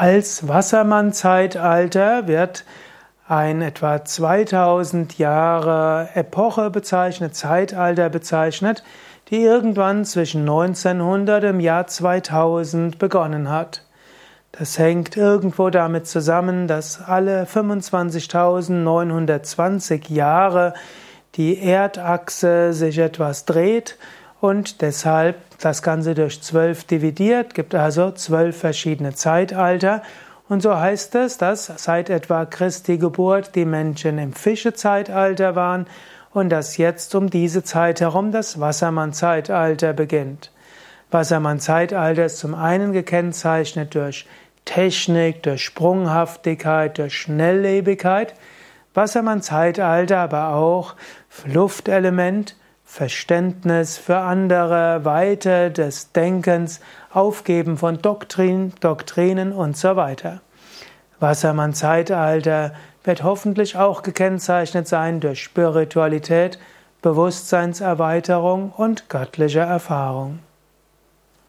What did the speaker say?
Als Wassermann-Zeitalter wird ein etwa 2000 Jahre Epoche bezeichnet, Zeitalter bezeichnet, die irgendwann zwischen 1900 im Jahr 2000 begonnen hat. Das hängt irgendwo damit zusammen, dass alle 25.920 Jahre die Erdachse sich etwas dreht und deshalb das Ganze durch zwölf dividiert, gibt also zwölf verschiedene Zeitalter. Und so heißt es, dass seit etwa Christi Geburt die Menschen im Fischezeitalter waren und dass jetzt um diese Zeit herum das Wassermann-Zeitalter beginnt. Wassermann-Zeitalter ist zum einen gekennzeichnet durch Technik, durch Sprunghaftigkeit, durch Schnelllebigkeit. Wassermann-Zeitalter aber auch Luftelement, Verständnis für andere, Weite des Denkens, Aufgeben von Doktrin, Doktrinen und so weiter. Wassermann Zeitalter wird hoffentlich auch gekennzeichnet sein durch Spiritualität, Bewusstseinserweiterung und göttliche Erfahrung.